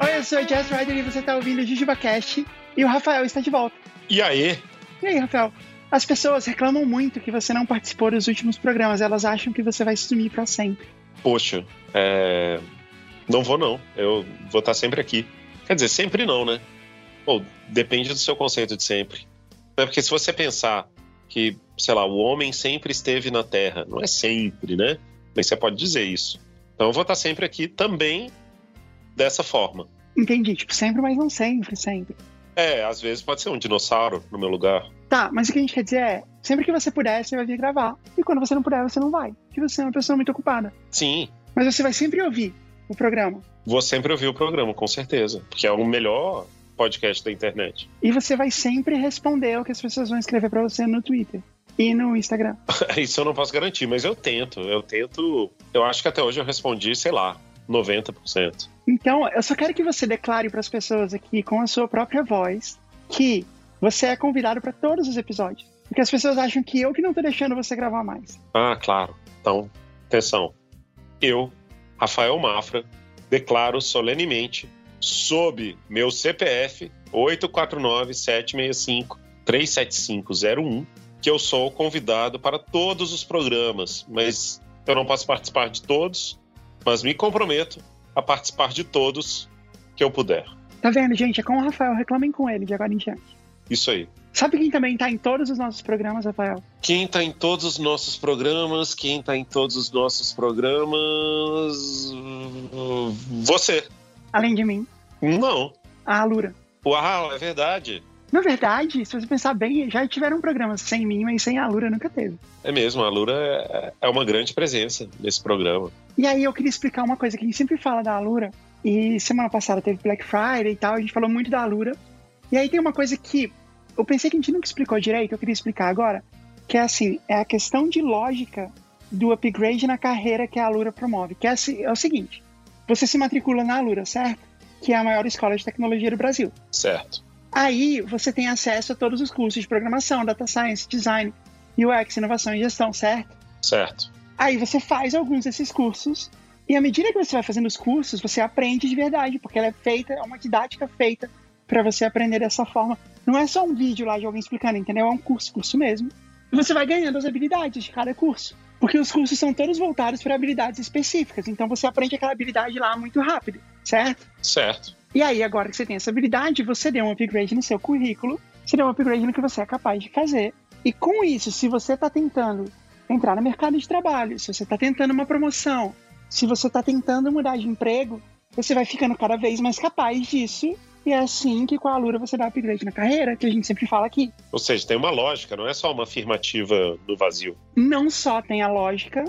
Oi, eu sou o Jazz Rider e você está ouvindo o JujubaCast e o Rafael está de volta. E aí? E aí, Rafael? As pessoas reclamam muito que você não participou dos últimos programas, elas acham que você vai sumir para sempre. Poxa, é... não vou não. Eu vou estar sempre aqui. Quer dizer, sempre não, né? Pô, depende do seu conceito de sempre. É porque se você pensar que, sei lá, o homem sempre esteve na Terra, não é sempre, né? Mas você pode dizer isso. Então eu vou estar sempre aqui também dessa forma. Entendi, tipo, sempre, mas não sempre, sempre. É, às vezes pode ser um dinossauro no meu lugar. Tá, mas o que a gente quer dizer é, sempre que você puder, você vai vir gravar. E quando você não puder, você não vai. Porque você é uma pessoa muito ocupada. Sim, Mas você vai sempre ouvir o programa. vou sempre ouvir o programa, com certeza. Porque é o melhor podcast da internet. E você vai sempre responder o que as pessoas vão escrever pra você no Twitter e no Instagram. Isso eu não posso garantir, mas eu tento. Eu tento. Eu acho que até hoje eu respondi, sei lá, 90%. Então, eu só quero que você declare para as pessoas aqui, com a sua própria voz, que você é convidado para todos os episódios. Porque as pessoas acham que eu que não tô deixando você gravar mais. Ah, claro. Então, atenção. Eu, Rafael Mafra, declaro solenemente, sob meu CPF 849-765-37501, que eu sou o convidado para todos os programas, mas eu não posso participar de todos, mas me comprometo a participar de todos que eu puder. Tá vendo, gente? É com o Rafael, reclamem com ele de agora em diante. Isso aí. Sabe quem também tá em todos os nossos programas, Rafael? Quem tá em todos os nossos programas, quem tá em todos os nossos programas. Você. Além de mim, Não. a Alura. Uau, é verdade. Na verdade, se você pensar bem, já tiveram programas sem mim, mas sem a Alura nunca teve. É mesmo, a Lura é, é uma grande presença nesse programa. E aí eu queria explicar uma coisa que a gente sempre fala da Alura. E semana passada teve Black Friday e tal, a gente falou muito da Alura. E aí tem uma coisa que eu pensei que a gente nunca explicou direito, eu queria explicar agora, que é assim, é a questão de lógica do upgrade na carreira que a Alura promove. Que é, assim- é o seguinte, você se matricula na Alura, certo? Que é a maior escola de tecnologia do Brasil. Certo. Aí você tem acesso a todos os cursos de programação, data science, design, UX, inovação e gestão, certo? Certo. Aí você faz alguns desses cursos e à medida que você vai fazendo os cursos, você aprende de verdade, porque ela é feita, é uma didática feita para você aprender dessa forma. Não é só um vídeo lá de alguém explicando, entendeu? É um curso, curso mesmo. E você vai ganhando as habilidades de cada curso. Porque os cursos são todos voltados para habilidades específicas. Então você aprende aquela habilidade lá muito rápido, certo? Certo. E aí, agora que você tem essa habilidade, você deu um upgrade no seu currículo, você deu um upgrade no que você é capaz de fazer. E com isso, se você está tentando entrar no mercado de trabalho, se você está tentando uma promoção, se você está tentando mudar de emprego, você vai ficando cada vez mais capaz disso. E é assim que com a Alura você dá upgrade na carreira, que a gente sempre fala aqui. Ou seja, tem uma lógica, não é só uma afirmativa no vazio. Não só tem a lógica,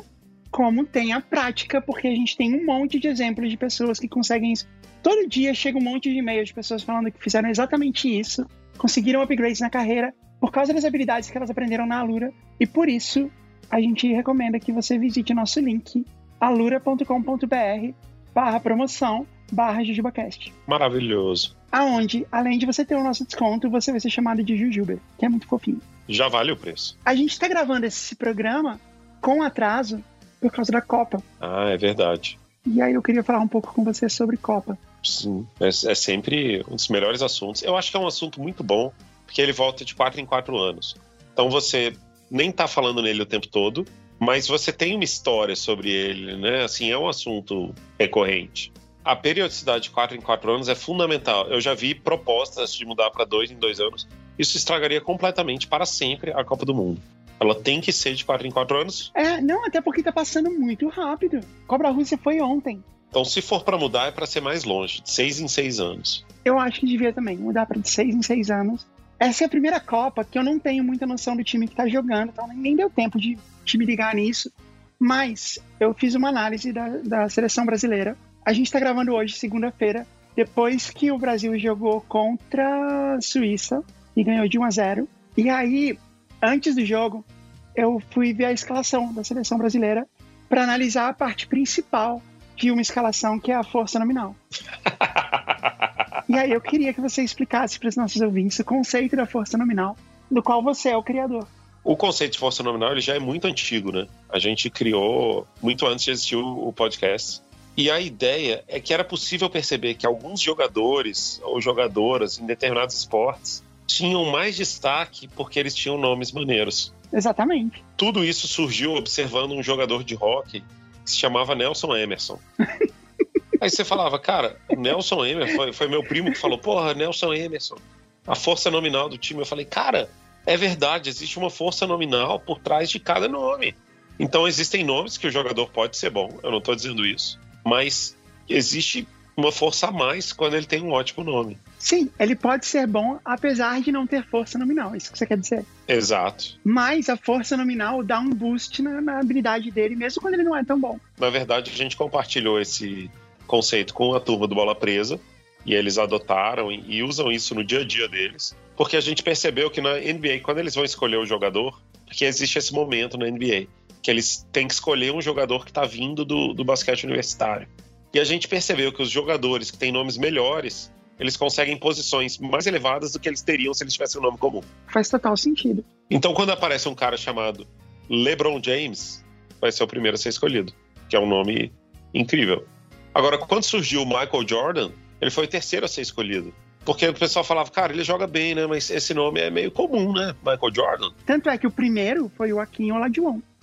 como tem a prática, porque a gente tem um monte de exemplos de pessoas que conseguem isso. Todo dia chega um monte de e-mails de pessoas falando que fizeram exatamente isso, conseguiram upgrades na carreira por causa das habilidades que elas aprenderam na Alura. E por isso, a gente recomenda que você visite nosso link alura.com.br barra promoção barra jujubacast. Maravilhoso. Aonde, além de você ter o nosso desconto, você vai ser chamado de Jujuber, que é muito fofinho. Já vale o preço. A gente está gravando esse programa com atraso por causa da Copa. Ah, é verdade. E aí eu queria falar um pouco com você sobre Copa. Sim, é, é sempre um dos melhores assuntos. Eu acho que é um assunto muito bom, porque ele volta de quatro em quatro anos. Então você nem tá falando nele o tempo todo, mas você tem uma história sobre ele, né? Assim, é um assunto recorrente. A periodicidade de quatro em quatro anos é fundamental. Eu já vi propostas de mudar para dois em dois anos. Isso estragaria completamente para sempre a Copa do Mundo. Ela tem que ser de quatro em quatro anos. É, não, até porque tá passando muito rápido. Cobra Rússia foi ontem. Então, se for para mudar, é para ser mais longe, de seis em seis anos. Eu acho que devia também mudar para de seis em seis anos. Essa é a primeira Copa que eu não tenho muita noção do time que tá jogando, então nem deu tempo de, de me ligar nisso. Mas eu fiz uma análise da, da seleção brasileira. A gente tá gravando hoje, segunda-feira, depois que o Brasil jogou contra a Suíça e ganhou de 1 a 0. E aí, antes do jogo, eu fui ver a escalação da seleção brasileira para analisar a parte principal de uma escalação que é a força nominal. E aí eu queria que você explicasse para os nossos ouvintes o conceito da força nominal do qual você é o criador. O conceito de força nominal ele já é muito antigo, né? A gente criou muito antes de existir o podcast. E a ideia é que era possível perceber que alguns jogadores ou jogadoras em determinados esportes tinham mais destaque porque eles tinham nomes maneiros. Exatamente. Tudo isso surgiu observando um jogador de hockey que se chamava Nelson Emerson. Aí você falava, cara, Nelson Emerson, foi, foi meu primo que falou, porra, Nelson Emerson, a força nominal do time. Eu falei, cara, é verdade, existe uma força nominal por trás de cada nome. Então existem nomes que o jogador pode ser bom, eu não estou dizendo isso, mas existe uma força a mais quando ele tem um ótimo nome. Sim, ele pode ser bom apesar de não ter força nominal, isso que você quer dizer. Exato. Mas a força nominal dá um boost na, na habilidade dele, mesmo quando ele não é tão bom. Na verdade, a gente compartilhou esse conceito com a turma do Bola Presa e eles adotaram e usam isso no dia a dia deles, porque a gente percebeu que na NBA, quando eles vão escolher o jogador, porque existe esse momento na NBA, que eles têm que escolher um jogador que está vindo do, do basquete universitário. E a gente percebeu que os jogadores que têm nomes melhores, eles conseguem posições mais elevadas do que eles teriam se eles tivessem um nome comum. Faz total sentido. Então, quando aparece um cara chamado LeBron James, vai ser o primeiro a ser escolhido, que é um nome incrível. Agora, quando surgiu o Michael Jordan, ele foi o terceiro a ser escolhido. Porque o pessoal falava, cara, ele joga bem, né? Mas esse nome é meio comum, né? Michael Jordan. Tanto é que o primeiro foi o Akin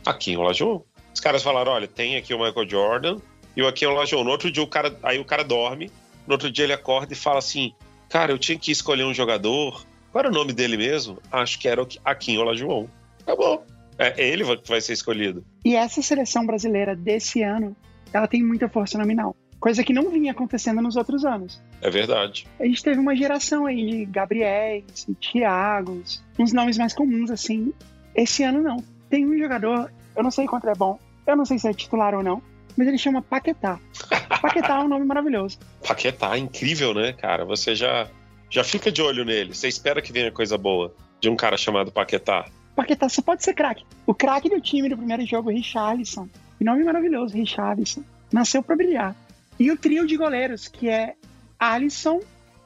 Olajuwon. Akin Olajuwon. Os caras falaram, olha, tem aqui o Michael Jordan, e o Akin Olajuwon. No outro dia, o cara, aí o cara dorme, no outro dia ele acorda e fala assim, cara, eu tinha que escolher um jogador. Qual era o nome dele mesmo? Acho que era o Akin Olajuwon. Acabou. É, é ele que vai ser escolhido. E essa seleção brasileira desse ano, ela tem muita força nominal. Coisa que não vinha acontecendo nos outros anos. É verdade. A gente teve uma geração aí de Gabriéis, Thiagos, uns nomes mais comuns assim. Esse ano não. Tem um jogador, eu não sei quanto é bom, eu não sei se é titular ou não, mas ele chama Paquetá. Paquetá é um nome maravilhoso. Paquetá, incrível, né, cara? Você já, já fica de olho nele. Você espera que venha coisa boa de um cara chamado Paquetá. Paquetá, você pode ser craque. O craque do time do primeiro jogo, Richarlison. Que nome maravilhoso, Richarlison. Nasceu para brilhar. E o trio de goleiros, que é Alisson,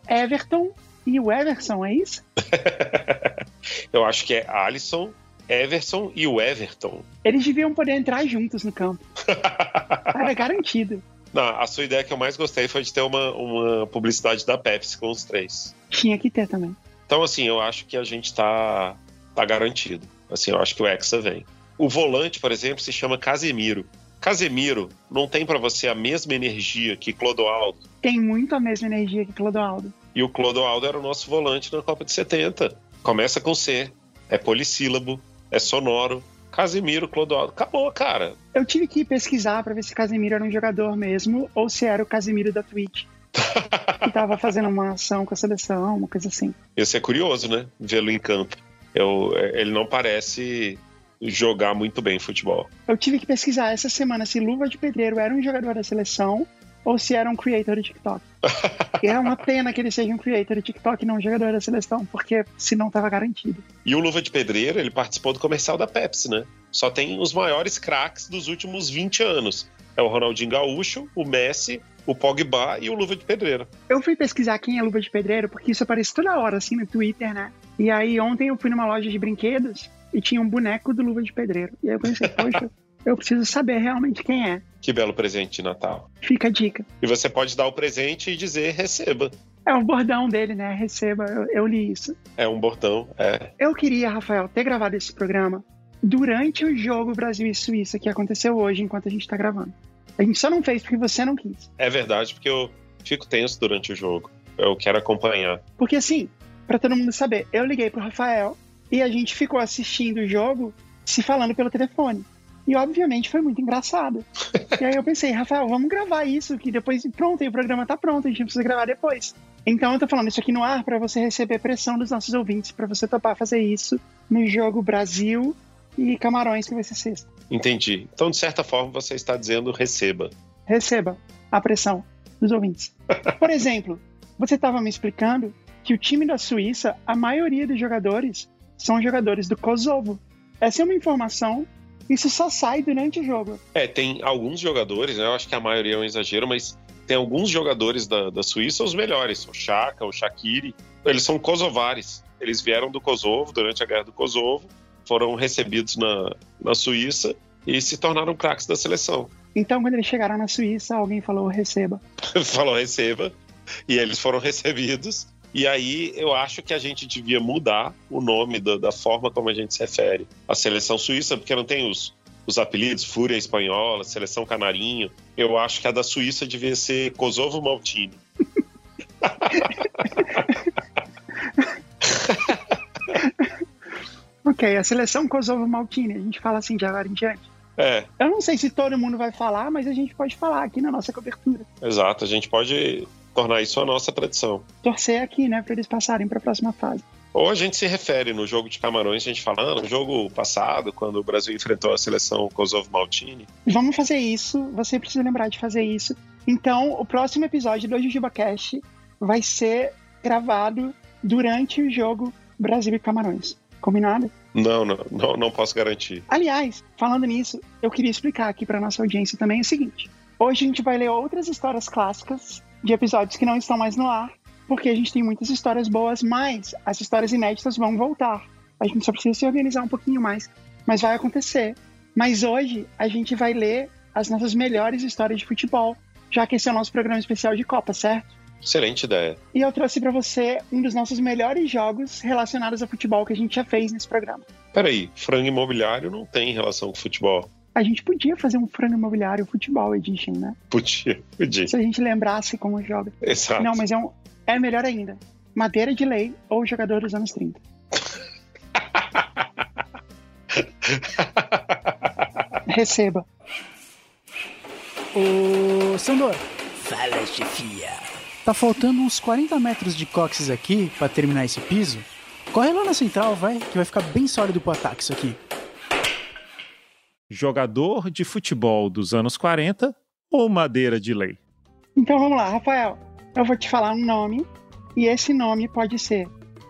Everton e o Everson, é isso? Eu acho que é Alisson, Everson e o Everton. Eles deviam poder entrar juntos no campo. Era garantido. Não, a sua ideia que eu mais gostei foi de ter uma, uma publicidade da Pepsi com os três. Tinha que ter também. Então, assim, eu acho que a gente tá, tá garantido. Assim, eu acho que o Hexa vem. O volante, por exemplo, se chama Casemiro. Casemiro não tem para você a mesma energia que Clodoaldo? Tem muito a mesma energia que Clodoaldo. E o Clodoaldo era o nosso volante na Copa de 70. Começa com C, é polissílabo, é sonoro. Casemiro, Clodoaldo, acabou, cara. Eu tive que pesquisar para ver se Casemiro era um jogador mesmo ou se era o Casemiro da Twitch. que tava fazendo uma ação com a seleção, uma coisa assim. Isso é curioso, né? Vê-lo em campo. Eu, ele não parece jogar muito bem futebol. Eu tive que pesquisar essa semana se Luva de Pedreiro era um jogador da seleção ou se era um creator de TikTok. e é uma pena que ele seja um creator de TikTok e não um jogador da seleção, porque se não estava garantido. E o Luva de Pedreiro, ele participou do comercial da Pepsi, né? Só tem os maiores craques dos últimos 20 anos. É o Ronaldinho Gaúcho, o Messi, o Pogba e o Luva de Pedreiro. Eu fui pesquisar quem é Luva de Pedreiro, porque isso aparece toda hora, assim, no Twitter, né? E aí ontem eu fui numa loja de brinquedos e tinha um boneco do Luva de Pedreiro. E aí eu pensei, poxa, eu preciso saber realmente quem é. Que belo presente de Natal. Fica a dica. E você pode dar o presente e dizer receba. É um bordão dele, né? Receba, eu, eu li isso. É um bordão, é. Eu queria, Rafael, ter gravado esse programa durante o jogo Brasil e Suíça que aconteceu hoje enquanto a gente tá gravando. A gente só não fez porque você não quis. É verdade, porque eu fico tenso durante o jogo. Eu quero acompanhar. Porque assim, para todo mundo saber, eu liguei pro Rafael e a gente ficou assistindo o jogo se falando pelo telefone. E obviamente foi muito engraçado. e aí eu pensei, Rafael, vamos gravar isso, que depois pronto, aí o programa tá pronto, a gente precisa gravar depois. Então eu tô falando isso aqui no ar para você receber pressão dos nossos ouvintes, para você topar fazer isso no jogo Brasil e Camarões, que vai ser sexta. Entendi. Então, de certa forma, você está dizendo receba. Receba a pressão dos ouvintes. Por exemplo, você estava me explicando que o time da Suíça, a maioria dos jogadores são jogadores do Kosovo. Essa é uma informação isso só sai durante o jogo. É, tem alguns jogadores, né, eu acho que a maioria é um exagero, mas tem alguns jogadores da, da Suíça os melhores, o Chaka, o Shaqiri, Eles são kosovares. Eles vieram do Kosovo durante a guerra do Kosovo, foram recebidos na, na Suíça e se tornaram craques da seleção. Então, quando eles chegaram na Suíça, alguém falou receba. falou receba. E eles foram recebidos. E aí eu acho que a gente devia mudar o nome da, da forma como a gente se refere à seleção suíça, porque não tem os, os apelidos Fúria Espanhola, Seleção Canarinho. Eu acho que a da Suíça devia ser Kosovo Maltini. ok, a seleção Kosovo Maltini, a gente fala assim de agora em diante. É. Eu não sei se todo mundo vai falar, mas a gente pode falar aqui na nossa cobertura. Exato, a gente pode tornar isso a nossa tradição. Torcer aqui, né, para eles passarem para a próxima fase. Ou a gente se refere no jogo de Camarões, a gente fala, ah, no jogo passado, quando o Brasil enfrentou a seleção Kosovo Maltini. Vamos fazer isso, você precisa lembrar de fazer isso. Então, o próximo episódio do Jujuba Cast vai ser gravado durante o jogo Brasil e Camarões. Combinado? Não, não, não, não posso garantir. Aliás, falando nisso, eu queria explicar aqui para nossa audiência também o seguinte: hoje a gente vai ler outras histórias clássicas de episódios que não estão mais no ar, porque a gente tem muitas histórias boas, mas as histórias inéditas vão voltar. A gente só precisa se organizar um pouquinho mais, mas vai acontecer. Mas hoje a gente vai ler as nossas melhores histórias de futebol, já que esse é o nosso programa especial de Copa, certo? Excelente ideia. E eu trouxe para você um dos nossos melhores jogos relacionados a futebol que a gente já fez nesse programa. Peraí, frango imobiliário não tem relação com futebol. A gente podia fazer um frango imobiliário futebol edition, né? Podia, podia. Se a gente lembrasse como joga. Exato. Não, mas é, um, é melhor ainda. Madeira de lei ou jogador dos anos 30. Receba. Ô, Sandor. Fala, chefia. Tá faltando uns 40 metros de cóccix aqui para terminar esse piso. Corre lá na central, vai, que vai ficar bem sólido pro ataque isso aqui. Jogador de futebol dos anos 40 ou madeira de lei? Então vamos lá, Rafael. Eu vou te falar um nome e esse nome pode ser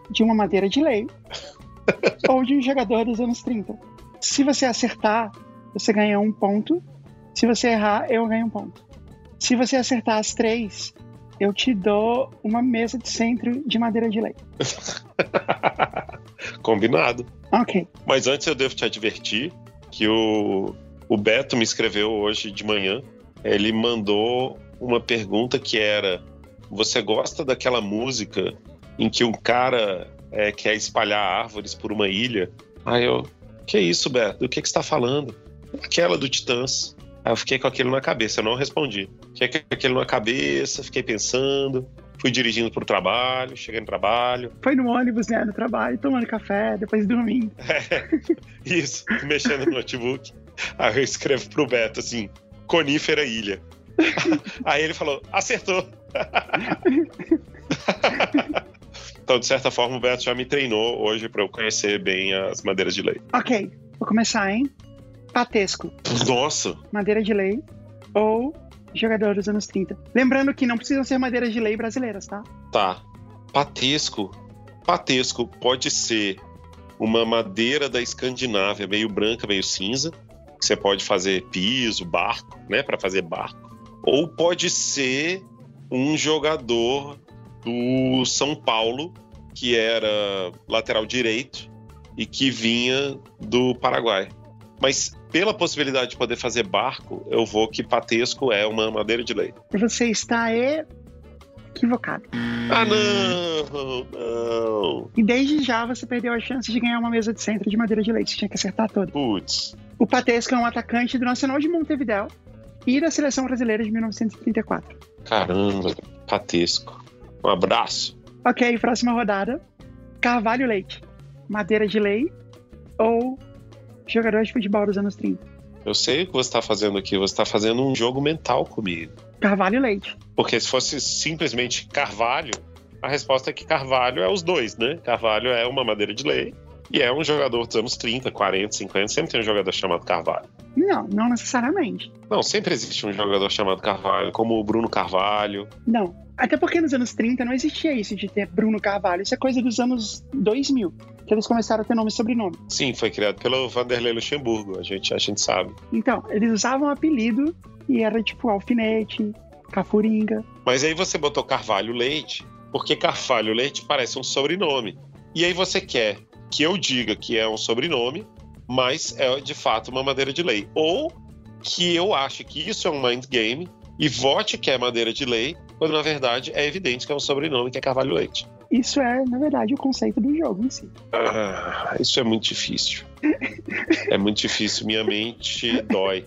de uma madeira de lei ou de um jogador dos anos 30. Se você acertar, você ganha um ponto. Se você errar, eu ganho um ponto. Se você acertar as três, eu te dou uma mesa de centro de madeira de lei. Combinado. Ok. Mas antes eu devo te advertir que o, o Beto me escreveu hoje de manhã. Ele mandou uma pergunta que era: Você gosta daquela música em que um cara é, quer espalhar árvores por uma ilha? Aí eu, que isso, Beto? Do que, que você está falando? Aquela do Titãs. Aí eu fiquei com aquilo na cabeça, eu não respondi. Fiquei com aquilo na cabeça, fiquei pensando, fui dirigindo pro trabalho, cheguei no trabalho. Foi no ônibus, né, no trabalho, tomando café, depois dormindo. É, isso, mexendo no notebook. Aí eu escrevo pro Beto assim, conífera ilha. Aí ele falou, acertou. então, de certa forma, o Beto já me treinou hoje para eu conhecer bem as madeiras de lei. Ok, vou começar, hein? Patesco. Nossa! Madeira de lei ou jogador dos anos 30. Lembrando que não precisam ser madeiras de lei brasileiras, tá? Tá. Patesco. Patesco pode ser uma madeira da Escandinávia, meio branca, meio cinza, que você pode fazer piso, barco, né, para fazer barco. Ou pode ser um jogador do São Paulo que era lateral direito e que vinha do Paraguai. Mas pela possibilidade de poder fazer barco, eu vou que patesco é uma madeira de lei. Você está equivocado. Ah, não! Não! E desde já você perdeu a chance de ganhar uma mesa de centro de madeira de leite. Você tinha que acertar todo. Putz. O Patesco é um atacante do Nacional de Montevidéu e da Seleção Brasileira de 1934. Caramba, patesco. Um abraço. Ok, próxima rodada. Carvalho Leite. Madeira de lei ou jogador de futebol dos anos 30. Eu sei o que você está fazendo aqui. Você está fazendo um jogo mental comigo. Carvalho Leite. Porque se fosse simplesmente Carvalho, a resposta é que Carvalho é os dois, né? Carvalho é uma madeira de lei e é um jogador dos anos 30, 40, 50. Sempre tem um jogador chamado Carvalho. Não, não necessariamente. Não, sempre existe um jogador chamado Carvalho, como o Bruno Carvalho. Não. Até porque nos anos 30 não existia isso de ter Bruno Carvalho. Isso é coisa dos anos 2000, que eles começaram a ter nome e sobrenome. Sim, foi criado pelo Vanderlei Luxemburgo, a gente, a gente sabe. Então, eles usavam apelido e era tipo alfinete, cafuringa. Mas aí você botou Carvalho Leite porque Carvalho Leite parece um sobrenome. E aí você quer que eu diga que é um sobrenome, mas é de fato uma madeira de lei. Ou que eu ache que isso é um mind game e vote que é madeira de lei, quando na verdade é evidente que é um sobrenome que é Carvalho Leite. Isso é, na verdade, o conceito do jogo em si. Ah, isso é muito difícil. É muito difícil, minha mente dói.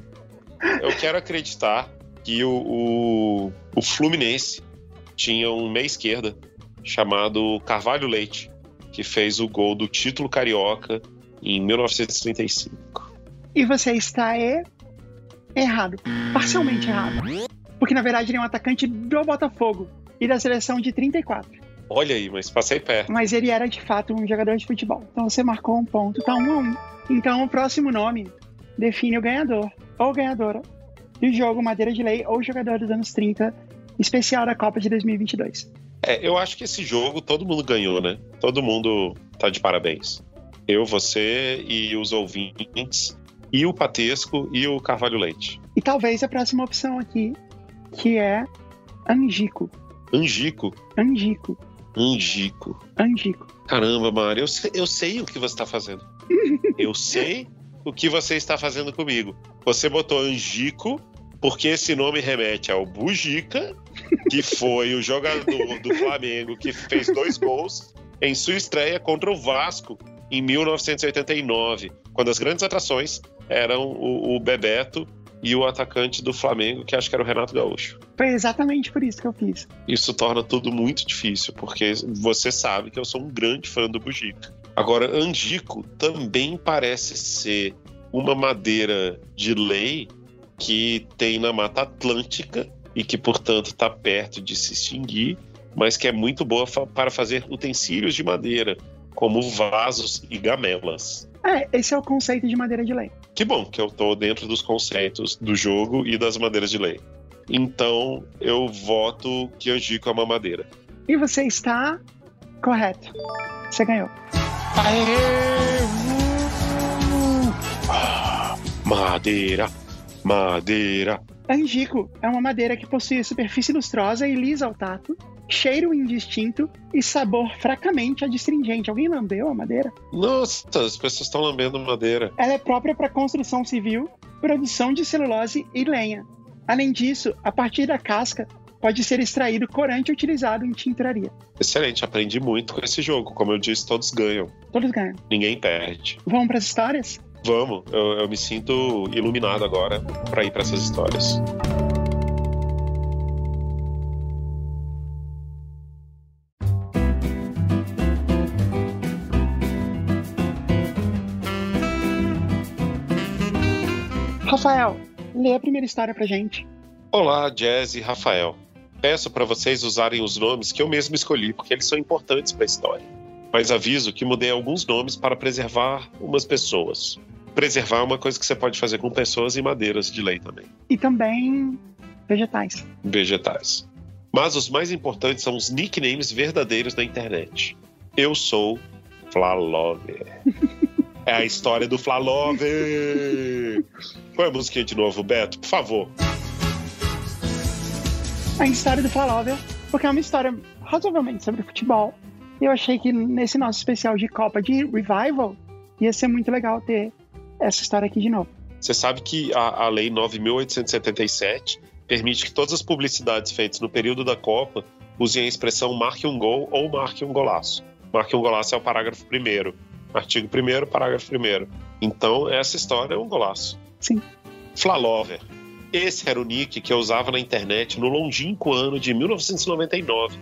Eu quero acreditar que o, o, o Fluminense tinha um meia esquerda chamado Carvalho Leite, que fez o gol do título carioca em 1935. E você está é... errado. Parcialmente errado. Porque na verdade ele é um atacante do Botafogo e da seleção de 34. Olha aí, mas passei perto. Mas ele era de fato um jogador de futebol. Então você marcou um ponto, tá um a um. Então o próximo nome define o ganhador ou ganhadora do jogo Madeira de Lei ou jogador dos anos 30, especial da Copa de 2022. É, eu acho que esse jogo todo mundo ganhou, né? Todo mundo tá de parabéns. Eu, você e os ouvintes, e o Patesco e o Carvalho Leite. E talvez a próxima opção aqui, que é Angico. Angico? Angico. Angico. Angico. Caramba, Mário, eu sei, eu sei o que você está fazendo. eu sei o que você está fazendo comigo. Você botou Angico porque esse nome remete ao Bujica, que foi o jogador do Flamengo que fez dois gols em sua estreia contra o Vasco em 1989, quando as grandes atrações eram o, o Bebeto e o atacante do Flamengo, que acho que era o Renato Gaúcho. Foi exatamente por isso que eu fiz. Isso torna tudo muito difícil, porque você sabe que eu sou um grande fã do Bujica. Agora, Angico também parece ser uma madeira de lei que tem na Mata Atlântica e que, portanto, está perto de se extinguir, mas que é muito boa para fazer utensílios de madeira, como vasos e gamelas. É, esse é o conceito de madeira de lei. Que bom que eu estou dentro dos conceitos do jogo e das madeiras de lei. Então, eu voto que Angico é uma madeira. E você está correto. Você ganhou. Aê! Madeira, madeira. Angico é uma madeira que possui superfície lustrosa e lisa ao tato, cheiro indistinto e sabor fracamente adstringente. Alguém lambeu a madeira? Nossa, as pessoas estão lambendo madeira. Ela é própria para construção civil, produção de celulose e lenha. Além disso, a partir da casca pode ser extraído corante utilizado em tinturaria. Excelente, aprendi muito com esse jogo. Como eu disse, todos ganham. Todos ganham. Ninguém perde. Vamos para as histórias? Vamos, eu, eu me sinto iluminado agora para ir para essas histórias. Lê a primeira história pra gente. Olá, Jazz e Rafael. Peço para vocês usarem os nomes que eu mesmo escolhi, porque eles são importantes para a história. Mas aviso que mudei alguns nomes para preservar umas pessoas preservar é uma coisa que você pode fazer com pessoas e madeiras de lei também. E também vegetais. Vegetais. Mas os mais importantes são os nicknames verdadeiros da internet. Eu sou Flalove. é a história do Flalove. Põe a musiquinha de novo, Beto, por favor. A história do Flalove, porque é uma história razoavelmente sobre futebol. Eu achei que nesse nosso especial de Copa de Revival ia ser muito legal ter essa história aqui de novo. Você sabe que a, a Lei 9.877 permite que todas as publicidades feitas no período da Copa usem a expressão marque um gol ou marque um golaço. Marque um golaço é o parágrafo primeiro. Artigo 1 parágrafo 1 Então, essa história é um golaço. Sim. Flalover. Esse era o nick que eu usava na internet no longínquo ano de 1999,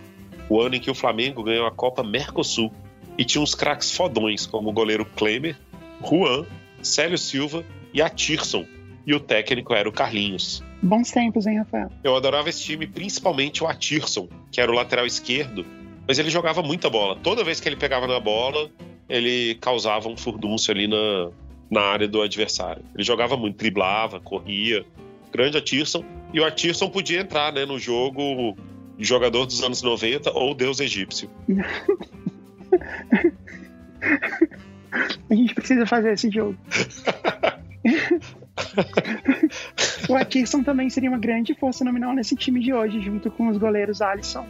o ano em que o Flamengo ganhou a Copa Mercosul e tinha uns craques fodões, como o goleiro Klemer, Juan Célio Silva e a Tirson. E o técnico era o Carlinhos. Bons tempos, hein, Rafael? Eu adorava esse time, principalmente o Atirson, que era o lateral esquerdo, mas ele jogava muita bola. Toda vez que ele pegava na bola, ele causava um furdúncio ali na, na área do adversário. Ele jogava muito, driblava, corria. Grande Atirson. E o Atirson podia entrar né, no jogo jogador dos anos 90 ou Deus egípcio. A gente precisa fazer esse jogo. o Atkinson também seria uma grande força nominal nesse time de hoje, junto com os goleiros Alisson,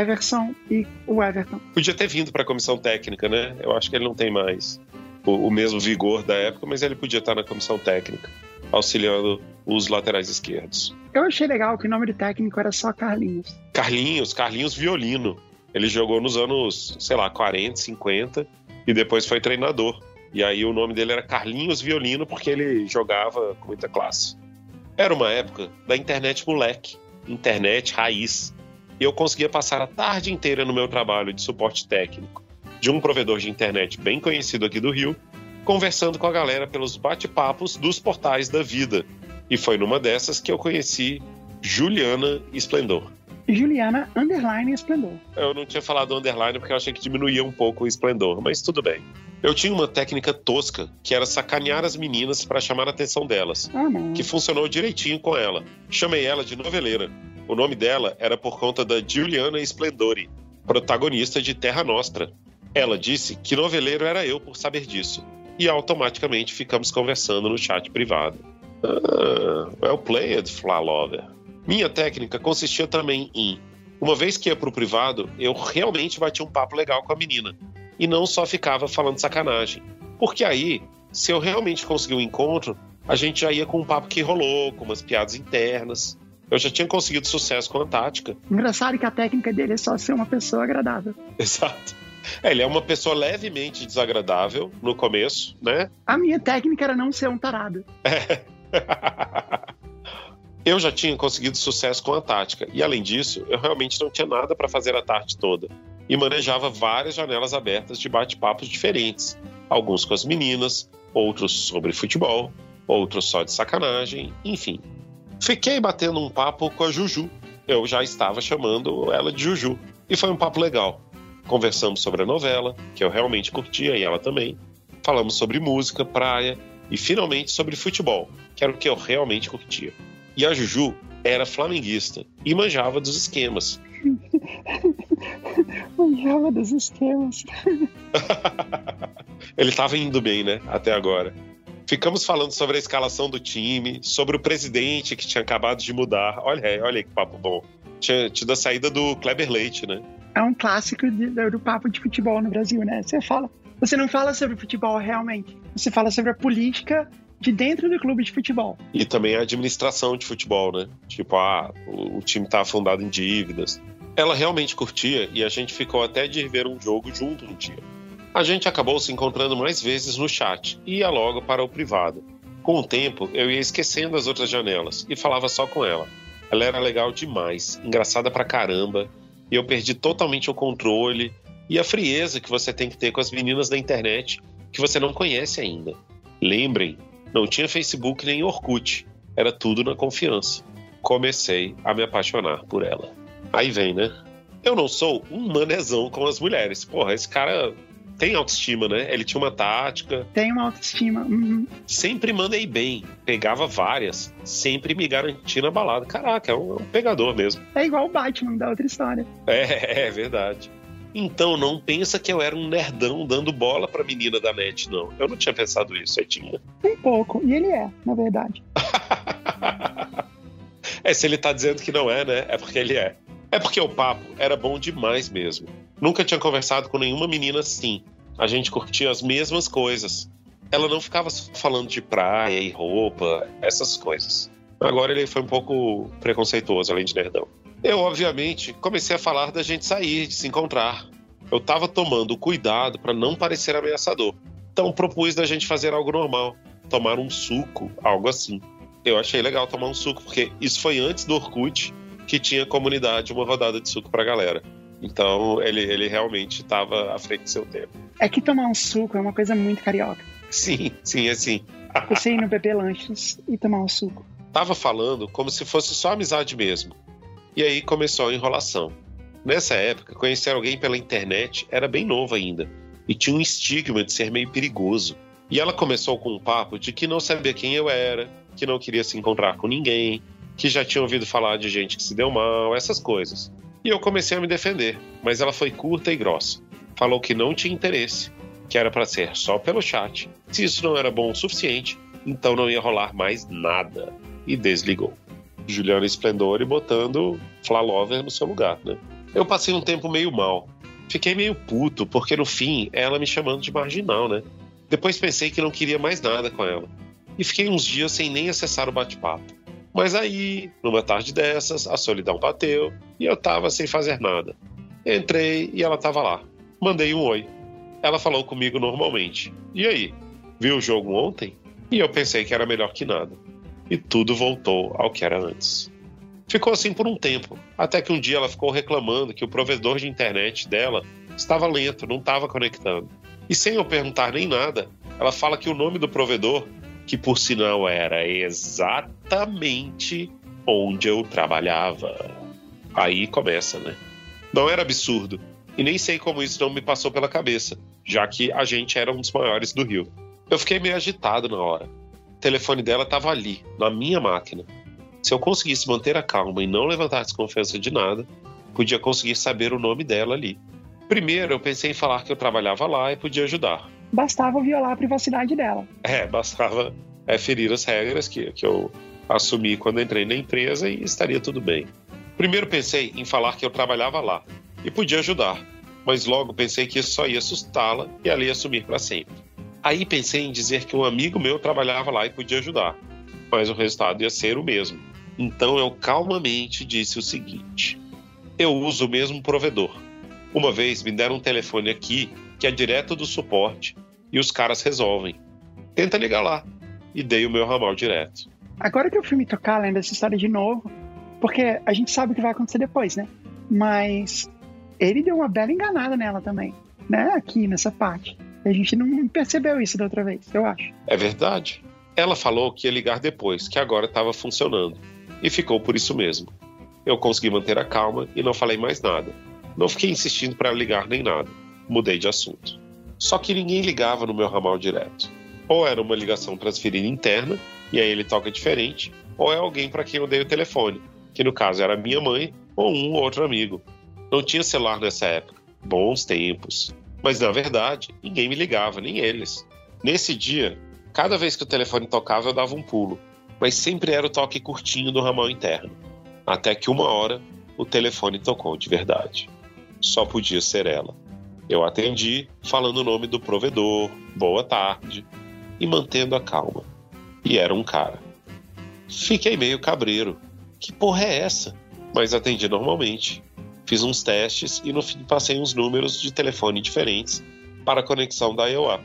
Everson e o Everton. Podia ter vindo para a comissão técnica, né? Eu acho que ele não tem mais o, o, mesmo vigor da época, mas ele podia estar na comissão técnica, auxiliando os laterais esquerdos. Eu achei legal que o nome do técnico era só Carlinhos. Carlinhos, Carlinhos Violino. Ele jogou nos anos, sei lá, 40, 50 e depois foi treinador. E aí o nome dele era Carlinhos Violino porque ele jogava com muita classe. Era uma época da internet moleque, internet raiz. E eu conseguia passar a tarde inteira no meu trabalho de suporte técnico de um provedor de internet bem conhecido aqui do Rio, conversando com a galera pelos bate-papos dos portais da vida. E foi numa dessas que eu conheci Juliana Esplendor. Juliana Underline Esplendor. Eu não tinha falado underline porque eu achei que diminuía um pouco o esplendor, mas tudo bem. Eu tinha uma técnica tosca que era sacanear as meninas para chamar a atenção delas, ah, que funcionou direitinho com ela. Chamei ela de noveleira. O nome dela era por conta da Juliana Esplendori, protagonista de Terra Nostra. Ela disse que noveleiro era eu por saber disso, e automaticamente ficamos conversando no chat privado. Ah, well played, Flalover. Minha técnica consistia também em, uma vez que ia pro privado, eu realmente batia um papo legal com a menina. E não só ficava falando sacanagem. Porque aí, se eu realmente conseguir um encontro, a gente já ia com um papo que rolou, com umas piadas internas. Eu já tinha conseguido sucesso com a tática. Engraçado que a técnica dele é só ser uma pessoa agradável. Exato. É, ele é uma pessoa levemente desagradável no começo, né? A minha técnica era não ser um tarado. É. Eu já tinha conseguido sucesso com a tática, e além disso, eu realmente não tinha nada para fazer a tarde toda, e manejava várias janelas abertas de bate-papos diferentes, alguns com as meninas, outros sobre futebol, outros só de sacanagem, enfim. Fiquei batendo um papo com a Juju. Eu já estava chamando ela de Juju, e foi um papo legal. Conversamos sobre a novela, que eu realmente curtia e ela também. Falamos sobre música, praia e finalmente sobre futebol, que era o que eu realmente curtia. E a Juju era flamenguista e manjava dos esquemas. manjava dos esquemas. Ele estava indo bem, né? Até agora. Ficamos falando sobre a escalação do time, sobre o presidente que tinha acabado de mudar. Olha aí, olha aí que papo bom. Tinha tido a saída do Kleber Leite, né? É um clássico de, do papo de futebol no Brasil, né? Você fala. Você não fala sobre futebol realmente. Você fala sobre a política de dentro do clube de futebol. E também a administração de futebol, né? Tipo, ah, o, o time tá afundado em dívidas. Ela realmente curtia e a gente ficou até de ver um jogo junto um dia. A gente acabou se encontrando mais vezes no chat e ia logo para o privado. Com o tempo, eu ia esquecendo as outras janelas e falava só com ela. Ela era legal demais, engraçada pra caramba, e eu perdi totalmente o controle e a frieza que você tem que ter com as meninas da internet que você não conhece ainda. Lembrem, não tinha Facebook nem Orkut. Era tudo na confiança. Comecei a me apaixonar por ela. Aí vem, né? Eu não sou um manezão com as mulheres. Porra, esse cara tem autoestima, né? Ele tinha uma tática. Tem uma autoestima. Uhum. Sempre mandei bem. Pegava várias. Sempre me garantia na balada. Caraca, é um, é um pegador mesmo. É igual o Batman da outra história. É, é verdade. Então não pensa que eu era um nerdão dando bola pra menina da net, não. Eu não tinha pensado isso, eu tinha. Um pouco, e ele é, na verdade. é, se ele tá dizendo que não é, né? É porque ele é. É porque o papo era bom demais mesmo. Nunca tinha conversado com nenhuma menina assim. A gente curtia as mesmas coisas. Ela não ficava falando de praia e roupa, essas coisas. Agora ele foi um pouco preconceituoso, além de nerdão. Eu, obviamente, comecei a falar da gente sair, de se encontrar. Eu estava tomando cuidado para não parecer ameaçador. Então propus da gente fazer algo normal, tomar um suco, algo assim. Eu achei legal tomar um suco, porque isso foi antes do Orkut, que tinha comunidade, uma rodada de suco pra galera. Então ele, ele realmente estava à frente do seu tempo. É que tomar um suco é uma coisa muito carioca. Sim, sim, é sim. Você ir no beber lanches e tomar um suco. Tava falando como se fosse só amizade mesmo. E aí começou a enrolação. Nessa época, conhecer alguém pela internet era bem novo ainda e tinha um estigma de ser meio perigoso. E ela começou com um papo de que não sabia quem eu era, que não queria se encontrar com ninguém, que já tinha ouvido falar de gente que se deu mal, essas coisas. E eu comecei a me defender, mas ela foi curta e grossa. Falou que não tinha interesse, que era para ser só pelo chat. Se isso não era bom o suficiente, então não ia rolar mais nada. E desligou. Juliana Esplendor e botando Flalover no seu lugar, né? Eu passei um tempo meio mal. Fiquei meio puto, porque no fim, ela me chamando de marginal, né? Depois pensei que não queria mais nada com ela. E fiquei uns dias sem nem acessar o bate-papo. Mas aí, numa tarde dessas, a solidão bateu e eu tava sem fazer nada. Entrei e ela tava lá. Mandei um oi. Ela falou comigo normalmente. E aí? Viu o jogo ontem? E eu pensei que era melhor que nada. E tudo voltou ao que era antes. Ficou assim por um tempo, até que um dia ela ficou reclamando que o provedor de internet dela estava lento, não estava conectando. E sem eu perguntar nem nada, ela fala que o nome do provedor, que por sinal era exatamente onde eu trabalhava. Aí começa, né? Não era absurdo, e nem sei como isso não me passou pela cabeça, já que a gente era um dos maiores do Rio. Eu fiquei meio agitado na hora. O telefone dela estava ali, na minha máquina. Se eu conseguisse manter a calma e não levantar desconfiança de nada, podia conseguir saber o nome dela ali. Primeiro, eu pensei em falar que eu trabalhava lá e podia ajudar. Bastava violar a privacidade dela. É, bastava é, ferir as regras que, que eu assumi quando entrei na empresa e estaria tudo bem. Primeiro pensei em falar que eu trabalhava lá e podia ajudar, mas logo pensei que isso só ia assustá-la e ela ia sumir para sempre. Aí pensei em dizer que um amigo meu trabalhava lá e podia ajudar, mas o resultado ia ser o mesmo. Então eu calmamente disse o seguinte: eu uso o mesmo provedor. Uma vez me deram um telefone aqui que é direto do suporte e os caras resolvem. Tenta ligar lá. E dei o meu ramal direto. Agora que eu fui me tocar lendo essa história de novo, porque a gente sabe o que vai acontecer depois, né? Mas ele deu uma bela enganada nela também, né? Aqui nessa parte. A gente não percebeu isso da outra vez, eu acho. É verdade. Ela falou que ia ligar depois, que agora estava funcionando. E ficou por isso mesmo. Eu consegui manter a calma e não falei mais nada. Não fiquei insistindo para ligar nem nada. Mudei de assunto. Só que ninguém ligava no meu ramal direto. Ou era uma ligação transferida interna, e aí ele toca diferente, ou é alguém para quem eu dei o telefone, que no caso era minha mãe ou um ou outro amigo. Não tinha celular nessa época. Bons tempos. Mas na verdade, ninguém me ligava, nem eles. Nesse dia, cada vez que o telefone tocava, eu dava um pulo, mas sempre era o toque curtinho do ramal interno. Até que uma hora, o telefone tocou de verdade. Só podia ser ela. Eu atendi, falando o nome do provedor, boa tarde, e mantendo a calma. E era um cara. Fiquei meio cabreiro. Que porra é essa? Mas atendi normalmente. Fiz uns testes e no fim passei uns números de telefone diferentes para a conexão da IOAP.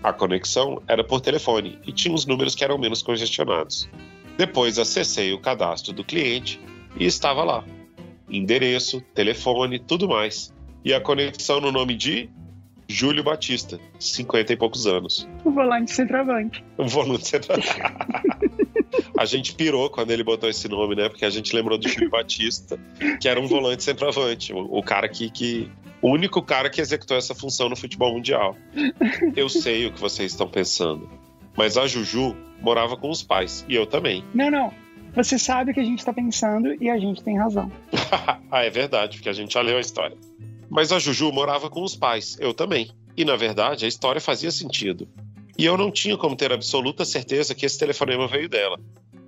A conexão era por telefone e tinha uns números que eram menos congestionados. Depois acessei o cadastro do cliente e estava lá. Endereço, telefone, tudo mais e a conexão no nome de Júlio Batista, 50 e poucos anos. O volante centroavante. O volante centroavante. a gente pirou quando ele botou esse nome, né? Porque a gente lembrou do Júlio Batista, que era um volante centroavante, o, o cara que, que. O único cara que executou essa função no futebol mundial. Eu sei o que vocês estão pensando. Mas a Juju morava com os pais. E eu também. Não, não. Você sabe o que a gente está pensando e a gente tem razão. ah, é verdade, porque a gente já leu a história. Mas a Juju morava com os pais, eu também. E na verdade a história fazia sentido. E eu não tinha como ter absoluta certeza que esse telefonema veio dela.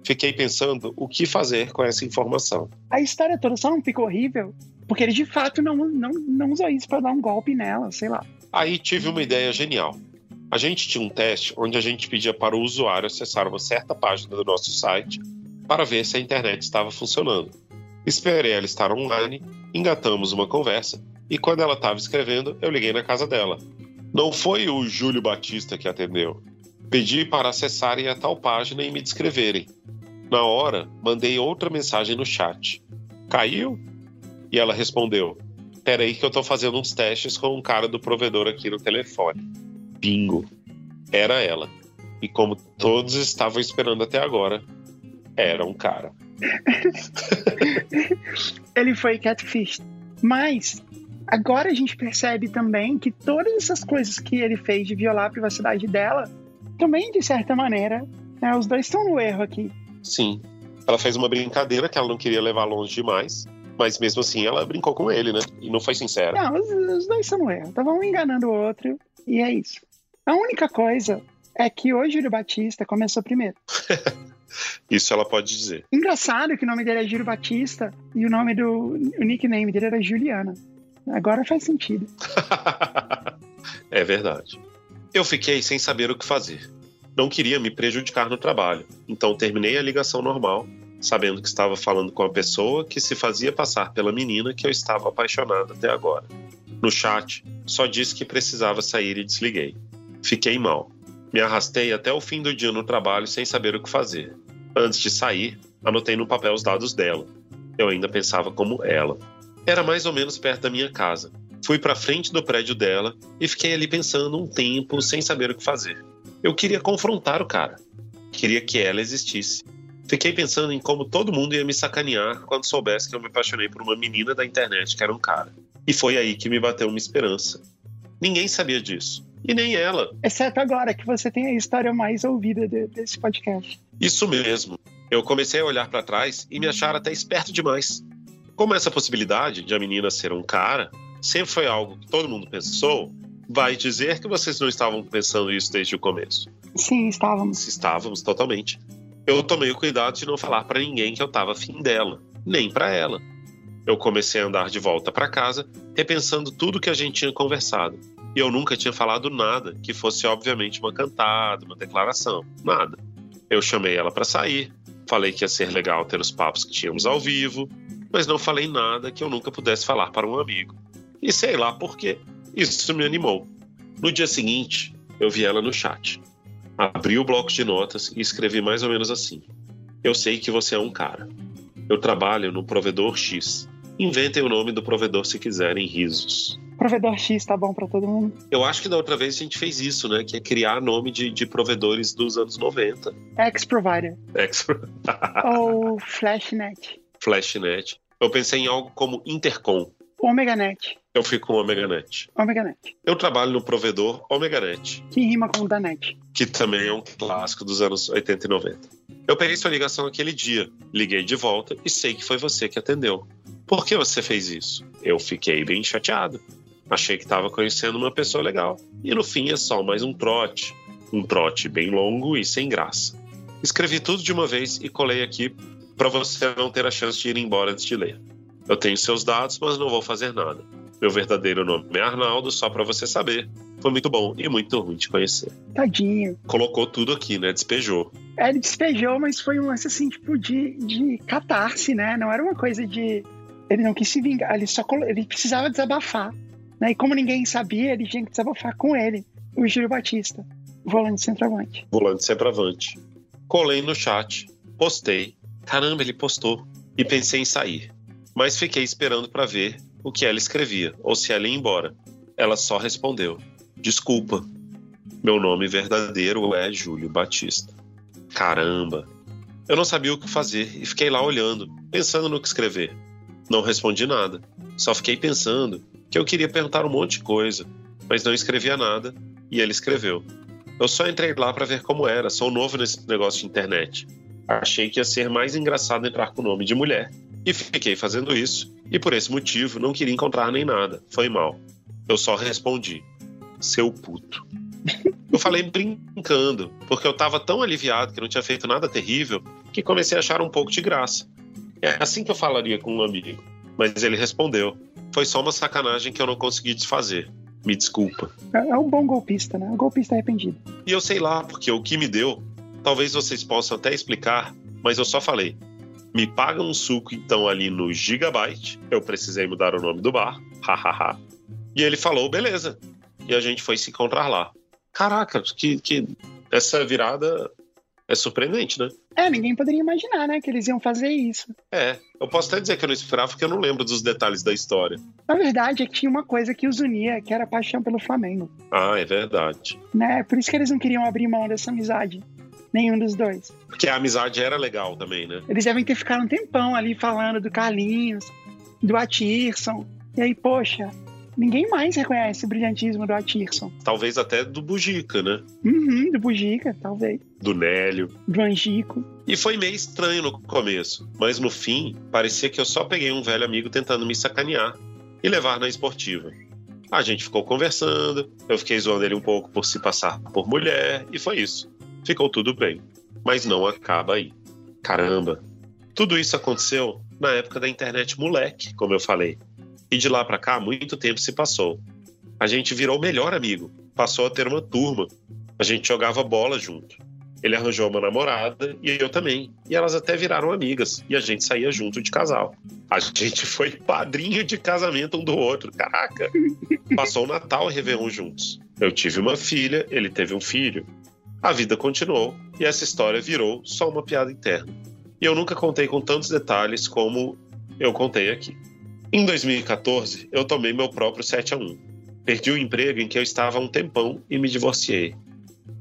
Fiquei pensando o que fazer com essa informação. A história toda só não ficou horrível porque ele de fato não, não, não usou isso para dar um golpe nela, sei lá. Aí tive uma ideia genial. A gente tinha um teste onde a gente pedia para o usuário acessar uma certa página do nosso site para ver se a internet estava funcionando. Esperei ela estar online, engatamos uma conversa e quando ela estava escrevendo, eu liguei na casa dela. Não foi o Júlio Batista que atendeu. Pedi para acessarem a tal página e me descreverem. Na hora, mandei outra mensagem no chat. Caiu? E ela respondeu: Peraí, que eu tô fazendo uns testes com um cara do provedor aqui no telefone. Bingo. Era ela. E como todos estavam esperando até agora, era um cara. Ele foi catfish. Mas Agora a gente percebe também que todas essas coisas que ele fez de violar a privacidade dela, também, de certa maneira, né, os dois estão no erro aqui. Sim. Ela fez uma brincadeira que ela não queria levar longe demais, mas mesmo assim ela brincou com ele, né? E não foi sincera. Não, os, os dois estão no erro. Estavam um enganando o outro, e é isso. A única coisa é que hoje o Batista começou primeiro. Isso ela pode dizer. Engraçado que o nome dele é Júlio Batista e o nome do o nickname dele era Juliana. Agora faz sentido. é verdade. Eu fiquei sem saber o que fazer. Não queria me prejudicar no trabalho, então terminei a ligação normal, sabendo que estava falando com a pessoa que se fazia passar pela menina que eu estava apaixonado até agora. No chat, só disse que precisava sair e desliguei. Fiquei mal. Me arrastei até o fim do dia no trabalho sem saber o que fazer. Antes de sair, anotei no papel os dados dela. Eu ainda pensava como ela. Era mais ou menos perto da minha casa. Fui para frente do prédio dela e fiquei ali pensando um tempo sem saber o que fazer. Eu queria confrontar o cara. Queria que ela existisse. Fiquei pensando em como todo mundo ia me sacanear quando soubesse que eu me apaixonei por uma menina da internet que era um cara. E foi aí que me bateu uma esperança. Ninguém sabia disso. E nem ela. Exceto agora, que você tem a história mais ouvida de, desse podcast. Isso mesmo. Eu comecei a olhar para trás e me achar até esperto demais. Como essa possibilidade de a menina ser um cara sempre foi algo que todo mundo pensou, vai dizer que vocês não estavam pensando isso desde o começo. Sim, estávamos. Estávamos totalmente. Eu tomei o cuidado de não falar para ninguém que eu estava afim dela, nem para ela. Eu comecei a andar de volta para casa, repensando tudo que a gente tinha conversado. E eu nunca tinha falado nada que fosse, obviamente, uma cantada, uma declaração. Nada. Eu chamei ela para sair, falei que ia ser legal ter os papos que tínhamos ao vivo, mas não falei nada que eu nunca pudesse falar para um amigo. E sei lá por quê. Isso me animou. No dia seguinte, eu vi ela no chat. Abri o bloco de notas e escrevi mais ou menos assim: Eu sei que você é um cara. Eu trabalho no provedor X. Inventem o nome do provedor se quiserem, risos. Provedor X tá bom para todo mundo. Eu acho que da outra vez a gente fez isso, né? Que é criar nome de, de provedores dos anos 90. Ex-provider. Ex Ou Flashnet. Flashnet. Eu pensei em algo como Intercom. OmegaNet. Eu fico com OmegaNet. OmegaNet. Eu trabalho no provedor OmegaNet. Que rima com Danet. Que também é um clássico dos anos 80 e 90. Eu peguei sua ligação aquele dia, liguei de volta e sei que foi você que atendeu. Por que você fez isso? Eu fiquei bem chateado. Achei que estava conhecendo uma pessoa legal. E no fim é só mais um trote. Um trote bem longo e sem graça. Escrevi tudo de uma vez e colei aqui para você não ter a chance de ir embora antes de ler. Eu tenho seus dados, mas não vou fazer nada. Meu verdadeiro nome é Arnaldo, só para você saber. Foi muito bom e muito ruim te conhecer. Tadinho. Colocou tudo aqui, né? Despejou. É, ele despejou, mas foi um lance assim, tipo, de, de catarse, né? Não era uma coisa de. Ele não quis se vingar, ele só ele precisava desabafar. Né? E como ninguém sabia, ele tinha que desabafar com ele, o Júlio Batista, volante centroavante. Volante centroavante. Colei no chat, postei. Caramba, ele postou. E pensei em sair. Mas fiquei esperando para ver o que ela escrevia, ou se ela ia embora. Ela só respondeu: Desculpa. Meu nome verdadeiro é Júlio Batista. Caramba! Eu não sabia o que fazer e fiquei lá olhando, pensando no que escrever. Não respondi nada. Só fiquei pensando que eu queria perguntar um monte de coisa, mas não escrevia nada e ele escreveu. Eu só entrei lá para ver como era, sou novo nesse negócio de internet. Achei que ia ser mais engraçado entrar com o nome de mulher e fiquei fazendo isso, e por esse motivo não queria encontrar nem nada. Foi mal. Eu só respondi: seu puto. Eu falei brincando, porque eu tava tão aliviado que não tinha feito nada terrível que comecei a achar um pouco de graça. É assim que eu falaria com um amigo. Mas ele respondeu: Foi só uma sacanagem que eu não consegui desfazer. Me desculpa. É, é um bom golpista, né? Um golpista arrependido. E eu sei lá, porque o que me deu, talvez vocês possam até explicar, mas eu só falei: me paga um suco então ali no Gigabyte. Eu precisei mudar o nome do bar. Hahaha. e ele falou, beleza. E a gente foi se encontrar lá. Caraca, que, que essa virada é surpreendente, né? É, ninguém poderia imaginar, né, que eles iam fazer isso. É, eu posso até dizer que eu não esperava porque eu não lembro dos detalhes da história. Na verdade, é que tinha uma coisa que os unia, que era a paixão pelo Flamengo. Ah, é verdade. Né? Por isso que eles não queriam abrir mão dessa amizade. Nenhum dos dois. Porque a amizade era legal também, né? Eles devem ter ficado um tempão ali falando do Carlinhos, do Atirson. E aí, poxa, ninguém mais reconhece o brilhantismo do Atirson. Talvez até do Bugica, né? Uhum, do Bugica, talvez. Do Nélio. Do Angico. E foi meio estranho no começo, mas no fim, parecia que eu só peguei um velho amigo tentando me sacanear e levar na esportiva. A gente ficou conversando, eu fiquei zoando ele um pouco por se passar por mulher, e foi isso ficou tudo bem. Mas não acaba aí. Caramba, tudo isso aconteceu na época da internet moleque, como eu falei. E de lá para cá, muito tempo se passou. A gente virou melhor amigo, passou a ter uma turma. A gente jogava bola junto. Ele arranjou uma namorada e eu também. E elas até viraram amigas. E a gente saía junto de casal. A gente foi padrinho de casamento um do outro. Caraca! Passou o Natal e Réveillon juntos. Eu tive uma filha, ele teve um filho. A vida continuou e essa história virou só uma piada interna. E eu nunca contei com tantos detalhes como eu contei aqui. Em 2014, eu tomei meu próprio 7 a 1. Perdi o emprego em que eu estava há um tempão e me divorciei.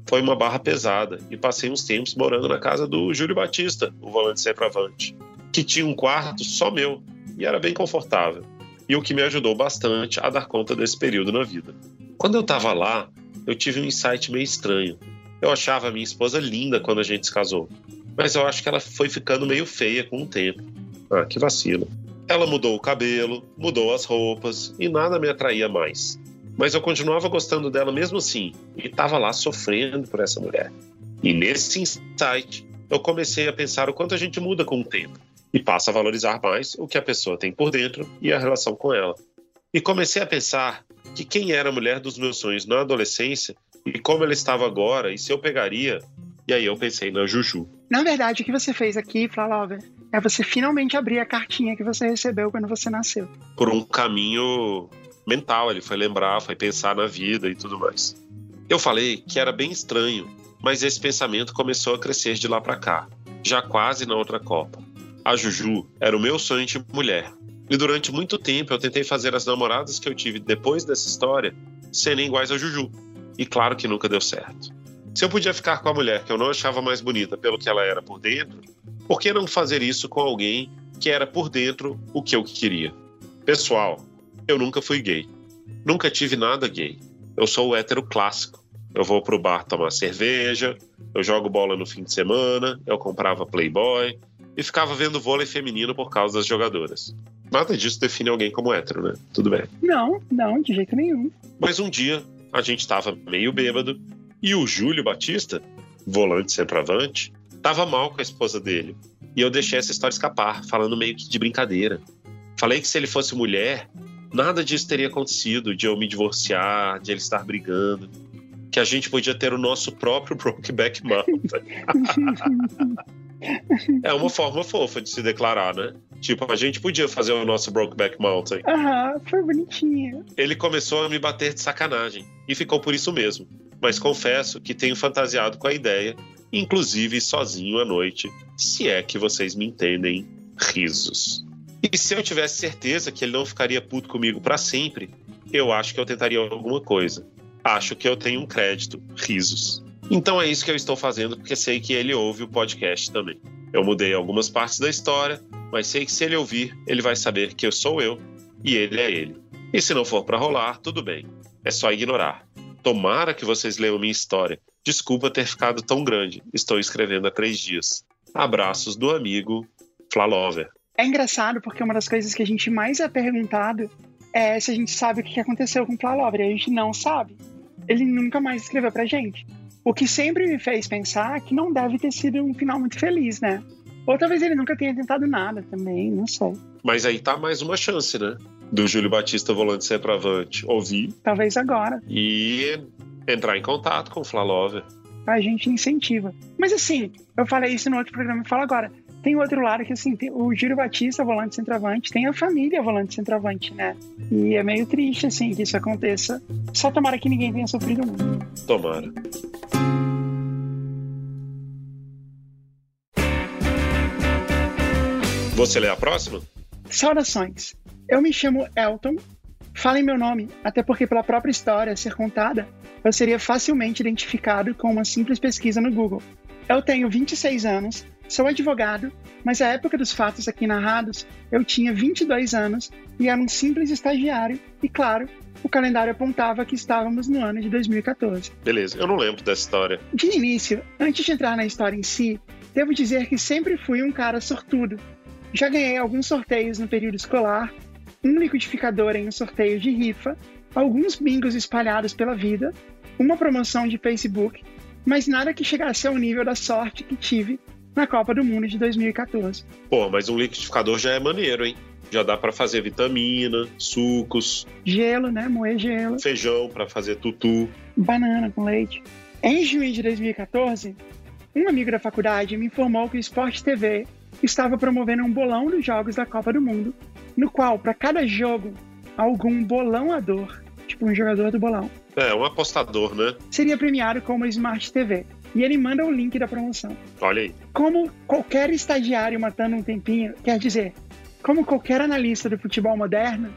Foi uma barra pesada e passei uns tempos morando na casa do Júlio Batista, o volante centroavante, que tinha um quarto só meu e era bem confortável, e o que me ajudou bastante a dar conta desse período na vida. Quando eu estava lá, eu tive um insight meio estranho. Eu achava a minha esposa linda quando a gente se casou, mas eu acho que ela foi ficando meio feia com o tempo. Ah, que vacilo. Ela mudou o cabelo, mudou as roupas e nada me atraía mais. Mas eu continuava gostando dela mesmo assim e estava lá sofrendo por essa mulher. E nesse insight, eu comecei a pensar o quanto a gente muda com o tempo e passa a valorizar mais o que a pessoa tem por dentro e a relação com ela. E comecei a pensar que quem era a mulher dos meus sonhos na adolescência e como ela estava agora e se eu pegaria. E aí eu pensei na Juju. Na verdade, o que você fez aqui, Flalover, é você finalmente abrir a cartinha que você recebeu quando você nasceu. Por um caminho mental, ele foi lembrar, foi pensar na vida e tudo mais. Eu falei que era bem estranho, mas esse pensamento começou a crescer de lá para cá, já quase na outra Copa. A Juju era o meu sonho de mulher. E durante muito tempo eu tentei fazer as namoradas que eu tive depois dessa história serem iguais a Juju. E claro que nunca deu certo. Se eu podia ficar com a mulher que eu não achava mais bonita pelo que ela era por dentro, por que não fazer isso com alguém que era por dentro o que eu queria? Pessoal, eu nunca fui gay. Nunca tive nada gay. Eu sou o hétero clássico. Eu vou pro bar tomar cerveja, eu jogo bola no fim de semana, eu comprava Playboy e ficava vendo vôlei feminino por causa das jogadoras. Nada disso define alguém como hétero, né? Tudo bem. Não, não, de jeito nenhum. Mas um dia a gente estava meio bêbado e o Júlio Batista, volante centroavante, estava mal com a esposa dele. E eu deixei essa história escapar, falando meio que de brincadeira. Falei que se ele fosse mulher, nada disso teria acontecido, de eu me divorciar, de ele estar brigando, que a gente podia ter o nosso próprio Brokeback Mountain. é uma forma fofa de se declarar, né? Tipo, a gente podia fazer o nosso Brokeback Mountain. Aham, foi bonitinho. Ele começou a me bater de sacanagem, e ficou por isso mesmo. Mas confesso que tenho fantasiado com a ideia, inclusive sozinho à noite, se é que vocês me entendem. Risos. E se eu tivesse certeza que ele não ficaria puto comigo para sempre, eu acho que eu tentaria alguma coisa. Acho que eu tenho um crédito. Risos. Então é isso que eu estou fazendo porque sei que ele ouve o podcast também. Eu mudei algumas partes da história, mas sei que se ele ouvir, ele vai saber que eu sou eu e ele é ele. E se não for para rolar, tudo bem. É só ignorar. Tomara que vocês leiam minha história. Desculpa ter ficado tão grande. Estou escrevendo há três dias. Abraços do amigo Flalover. É engraçado porque uma das coisas que a gente mais é perguntado é se a gente sabe o que aconteceu com o Flalover. A gente não sabe. Ele nunca mais escreveu pra gente. O que sempre me fez pensar que não deve ter sido um final muito feliz, né? Ou talvez ele nunca tenha tentado nada também, não sei. Mas aí tá mais uma chance, né? Do Júlio Batista, volante centroavante, ouvir. Talvez agora. E entrar em contato com o Flalover. A gente incentiva. Mas assim, eu falei isso no outro programa e falo agora. Tem outro lado que, assim, tem o Giro Batista, volante centroavante, tem a família volante centroavante, né? E é meio triste, assim, que isso aconteça. Só tomara que ninguém tenha sofrido muito. Tomara. Você lê a próxima? Saudações. Eu me chamo Elton. Falem meu nome, até porque pela própria história a ser contada, eu seria facilmente identificado com uma simples pesquisa no Google. Eu tenho 26 anos, sou advogado, mas à época dos fatos aqui narrados, eu tinha 22 anos e era um simples estagiário, e claro, o calendário apontava que estávamos no ano de 2014. Beleza, eu não lembro dessa história. De início, antes de entrar na história em si, devo dizer que sempre fui um cara sortudo. Já ganhei alguns sorteios no período escolar, um liquidificador em um sorteio de rifa, alguns bingos espalhados pela vida, uma promoção de Facebook, mas nada que chegasse ao nível da sorte que tive na Copa do Mundo de 2014. Pô, mas um liquidificador já é maneiro, hein? Já dá pra fazer vitamina, sucos, Gelo, né? Moer gelo, feijão pra fazer tutu. banana com leite. Em junho de 2014, um amigo da faculdade me informou que o Sport TV estava promovendo um bolão dos jogos da Copa do Mundo, no qual, para cada jogo, algum bolãoador, tipo um jogador do bolão, É, um apostador, né? seria premiado com uma Smart TV. E ele manda o link da promoção. Olha aí. Como qualquer estagiário matando um tempinho, quer dizer, como qualquer analista do futebol moderno,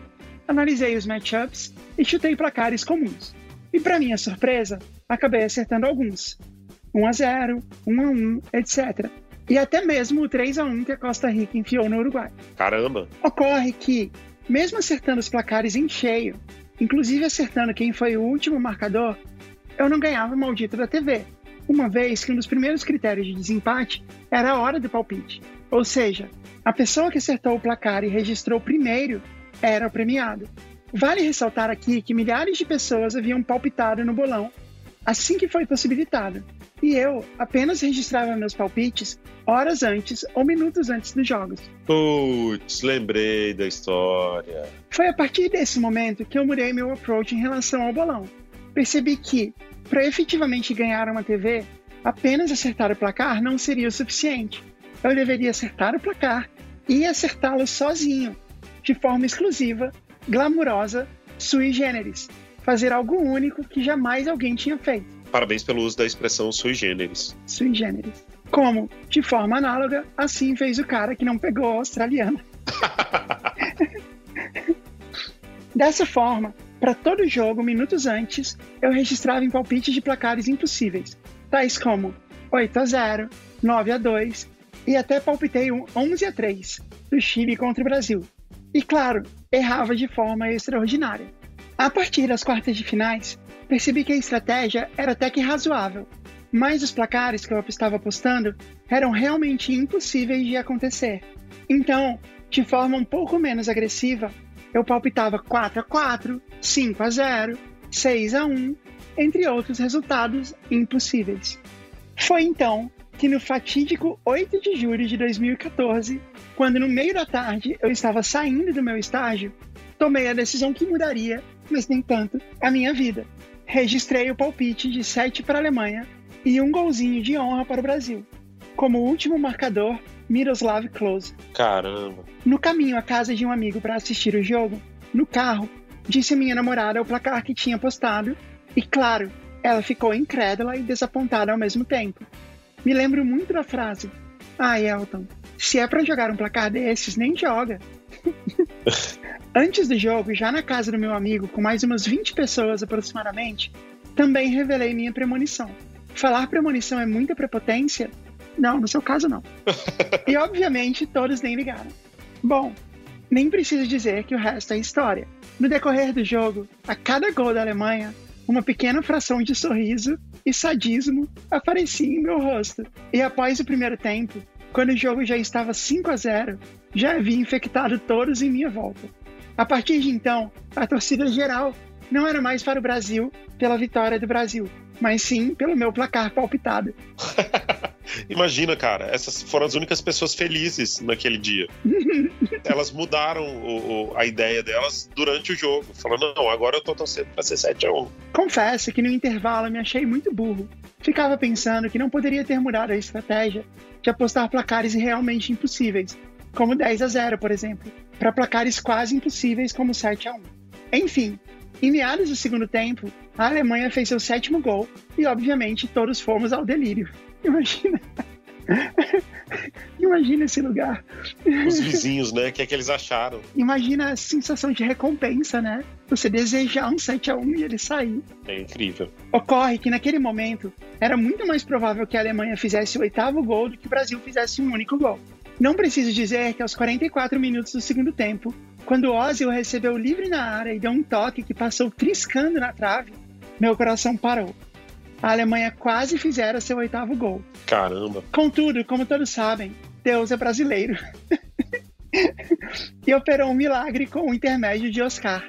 analisei os matchups e chutei placares comuns. E para minha surpresa, acabei acertando alguns. 1 a 0, 1 a 1, etc. E até mesmo o 3 a 1 que a Costa Rica enfiou no Uruguai. Caramba. Ocorre que, mesmo acertando os placares em cheio, inclusive acertando quem foi o último marcador, eu não ganhava o maldito da TV, uma vez que um dos primeiros critérios de desempate era a hora do palpite. Ou seja, a pessoa que acertou o placar e registrou primeiro era o premiado. Vale ressaltar aqui que milhares de pessoas haviam palpitado no bolão assim que foi possibilitado, e eu apenas registrava meus palpites horas antes ou minutos antes dos jogos. Putz, lembrei da história. Foi a partir desse momento que eu mudei meu approach em relação ao bolão. Percebi que, para efetivamente ganhar uma TV, apenas acertar o placar não seria o suficiente. Eu deveria acertar o placar e acertá-lo sozinho, de forma exclusiva, glamurosa, sui generis. Fazer algo único que jamais alguém tinha feito, Parabéns pelo uso da expressão sui generis. sui generis. Como, de forma análoga, assim fez o cara que não pegou a australiana. Dessa forma, para todo jogo, minutos antes, eu registrava em palpites de placares impossíveis, tais como 8 a 0, 9 a 2 e até palpitei um 11 a 3 do Chile contra o Brasil. E claro, errava de forma extraordinária. A partir das quartas de finais, percebi que a estratégia era até que razoável, mas os placares que eu estava apostando eram realmente impossíveis de acontecer. Então, de forma um pouco menos agressiva, eu palpitava 4 a 4, 5 a 0, 6 a 1, entre outros resultados impossíveis. Foi então que no fatídico 8 de julho de 2014, quando no meio da tarde eu estava saindo do meu estágio, tomei a decisão que mudaria, mas nem tanto, a minha vida. Registrei o palpite de 7 para a Alemanha e um golzinho de honra para o Brasil. Como último marcador, Miroslav Klose. Caramba. No caminho à casa de um amigo para assistir o jogo, no carro, disse a minha namorada o placar que tinha postado e, claro, ela ficou incrédula e desapontada ao mesmo tempo. Me lembro muito da frase: Ai, Elton, se é para jogar um placar desses, nem joga. Antes do jogo, já na casa do meu amigo, com mais umas 20 pessoas aproximadamente, também revelei minha premonição. Falar premonição é muita prepotência? Não, no seu caso não. e obviamente todos nem ligaram. Bom, nem preciso dizer que o resto é história. No decorrer do jogo, a cada gol da Alemanha, uma pequena fração de sorriso e sadismo aparecia em meu rosto. E após o primeiro tempo, quando o jogo já estava 5 a 0, já havia infectado todos em minha volta. A partir de então, a torcida geral não era mais para o Brasil pela vitória do Brasil, mas sim pelo meu placar palpitado. Imagina, cara, essas foram as únicas pessoas felizes naquele dia. Elas mudaram o- o- a ideia delas durante o jogo, falando: não, agora eu tô torcendo pra ser 7x1. Confesso que no intervalo me achei muito burro. Ficava pensando que não poderia ter mudado a estratégia de apostar placares realmente impossíveis, como 10 a 0, por exemplo, para placares quase impossíveis como 7 a 1. Enfim, em meados do segundo tempo, a Alemanha fez seu sétimo gol e, obviamente, todos fomos ao delírio. Imagina. Imagina esse lugar. Os vizinhos, né? O que é que eles acharam? Imagina a sensação de recompensa, né? Você desejar um 7 a 1 e ele sair. É incrível. Ocorre que naquele momento era muito mais provável que a Alemanha fizesse o oitavo gol do que o Brasil fizesse um único gol. Não preciso dizer que aos 44 minutos do segundo tempo, quando Ozil recebeu livre na área e deu um toque que passou triscando na trave, meu coração parou. A Alemanha quase fizera seu oitavo gol. Caramba. Contudo, como todos sabem, Deus é brasileiro. e operou um milagre com o intermédio de Oscar.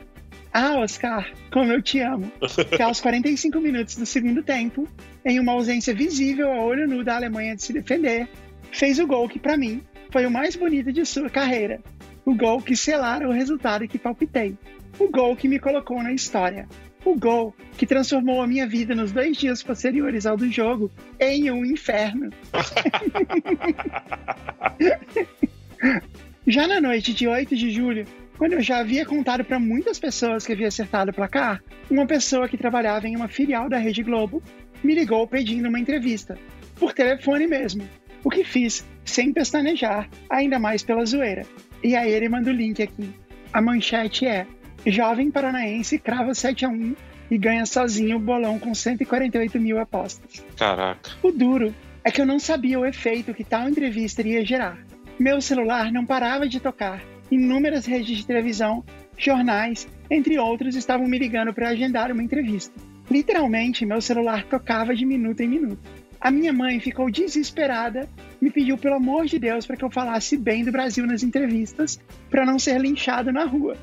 Ah, Oscar, como eu te amo. Que aos 45 minutos do segundo tempo, em uma ausência visível a olho nu da Alemanha de se defender, fez o gol que, para mim, foi o mais bonito de sua carreira. O gol que selara o resultado que palpitei. O gol que me colocou na história. O gol que transformou a minha vida nos dois dias posteriores ao do jogo em um inferno. já na noite de 8 de julho, quando eu já havia contado para muitas pessoas que havia acertado o placar, uma pessoa que trabalhava em uma filial da Rede Globo me ligou pedindo uma entrevista, por telefone mesmo. O que fiz sem pestanejar, ainda mais pela zoeira. E aí ele manda o link aqui. A manchete é: Jovem paranaense crava 7 a 1 e ganha sozinho o bolão com 148 mil apostas. Caraca. O duro é que eu não sabia o efeito que tal entrevista iria gerar. Meu celular não parava de tocar. Inúmeras redes de televisão, jornais, entre outros, estavam me ligando para agendar uma entrevista. Literalmente, meu celular tocava de minuto em minuto. A minha mãe ficou desesperada, me pediu pelo amor de Deus para que eu falasse bem do Brasil nas entrevistas, para não ser linchado na rua.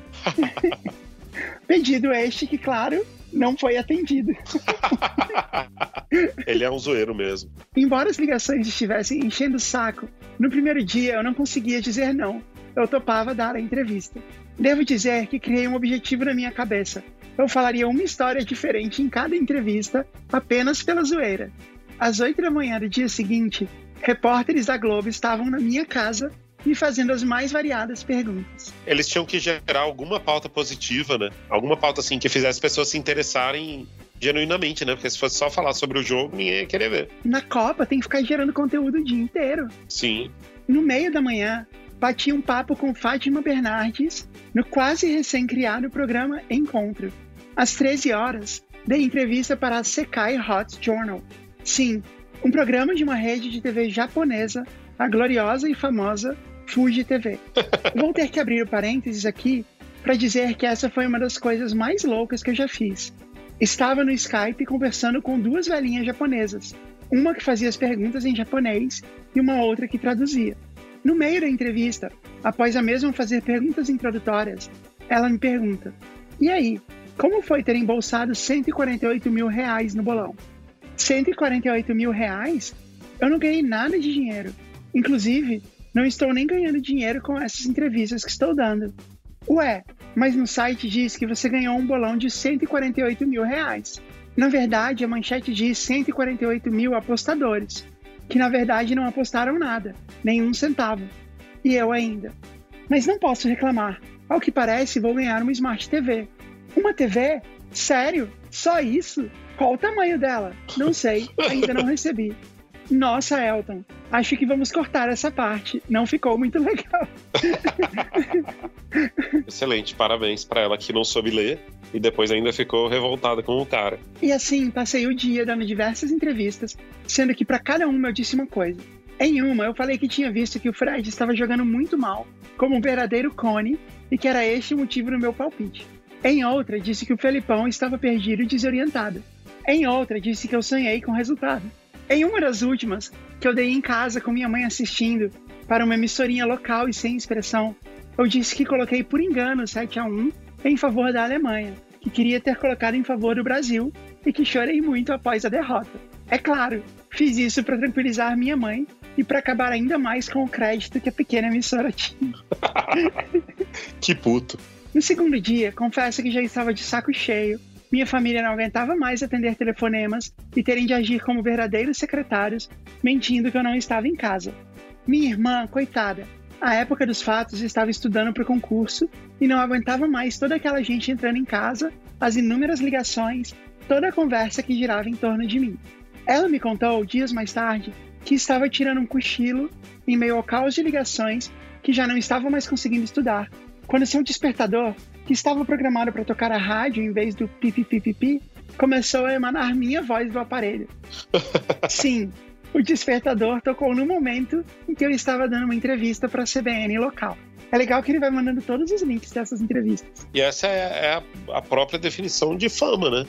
Pedido este que, claro, não foi atendido. Ele é um zoeiro mesmo. Embora as ligações estivessem enchendo o saco, no primeiro dia eu não conseguia dizer não. Eu topava dar a entrevista. Devo dizer que criei um objetivo na minha cabeça. Eu falaria uma história diferente em cada entrevista, apenas pela zoeira. Às oito da manhã do dia seguinte, repórteres da Globo estavam na minha casa me fazendo as mais variadas perguntas. Eles tinham que gerar alguma pauta positiva, né? Alguma pauta assim que fizesse as pessoas se interessarem genuinamente, né? Porque se fosse só falar sobre o jogo, ninguém ia querer ver. Na Copa tem que ficar gerando conteúdo o dia inteiro. Sim. No meio da manhã, bati um papo com Fátima Bernardes no quase recém-criado programa Encontro. Às 13 horas, dei entrevista para a Sekai Hot Journal, Sim, um programa de uma rede de TV japonesa, a gloriosa e famosa Fuji TV. Vou ter que abrir o parênteses aqui para dizer que essa foi uma das coisas mais loucas que eu já fiz. Estava no Skype conversando com duas velhinhas japonesas, uma que fazia as perguntas em japonês e uma outra que traduzia. No meio da entrevista, após a mesma fazer perguntas introdutórias, ela me pergunta: E aí, como foi ter embolsado 148 mil reais no bolão? 148 mil reais, eu não ganhei nada de dinheiro. Inclusive, não estou nem ganhando dinheiro com essas entrevistas que estou dando. Ué, mas no site diz que você ganhou um bolão de 148 mil reais. Na verdade, a manchete diz 148 mil apostadores, que na verdade não apostaram nada, nenhum centavo. E eu ainda. Mas não posso reclamar. Ao que parece, vou ganhar uma Smart TV. Uma TV? Sério? Só isso? Qual o tamanho dela? Não sei, ainda não recebi. Nossa, Elton, acho que vamos cortar essa parte. Não ficou muito legal. Excelente, parabéns para ela que não soube ler e depois ainda ficou revoltada com o cara. E assim, passei o dia dando diversas entrevistas, sendo que para cada uma eu disse uma coisa. Em uma, eu falei que tinha visto que o Fred estava jogando muito mal, como um verdadeiro cone, e que era este o motivo do meu palpite. Em outra, disse que o Felipão estava perdido e desorientado. Em outra, disse que eu sonhei com resultado. Em uma das últimas, que eu dei em casa com minha mãe assistindo, para uma emissorinha local e sem expressão, eu disse que coloquei por engano 7 a 1 em favor da Alemanha, que queria ter colocado em favor do Brasil e que chorei muito após a derrota. É claro, fiz isso para tranquilizar minha mãe e para acabar ainda mais com o crédito que a pequena emissora tinha. que puto. No segundo dia, confesso que já estava de saco cheio minha família não aguentava mais atender telefonemas e terem de agir como verdadeiros secretários, mentindo que eu não estava em casa. Minha irmã, coitada, à época dos fatos estava estudando para o concurso e não aguentava mais toda aquela gente entrando em casa, as inúmeras ligações, toda a conversa que girava em torno de mim. Ela me contou, dias mais tarde, que estava tirando um cochilo em meio ao caos de ligações que já não estava mais conseguindo estudar, quando seu despertador que estava programado para tocar a rádio em vez do pipipipipi, começou a emanar minha voz do aparelho. Sim, o despertador tocou no momento em que eu estava dando uma entrevista para a CBN local. É legal que ele vai mandando todos os links dessas entrevistas. E essa é, é a própria definição de fama, né?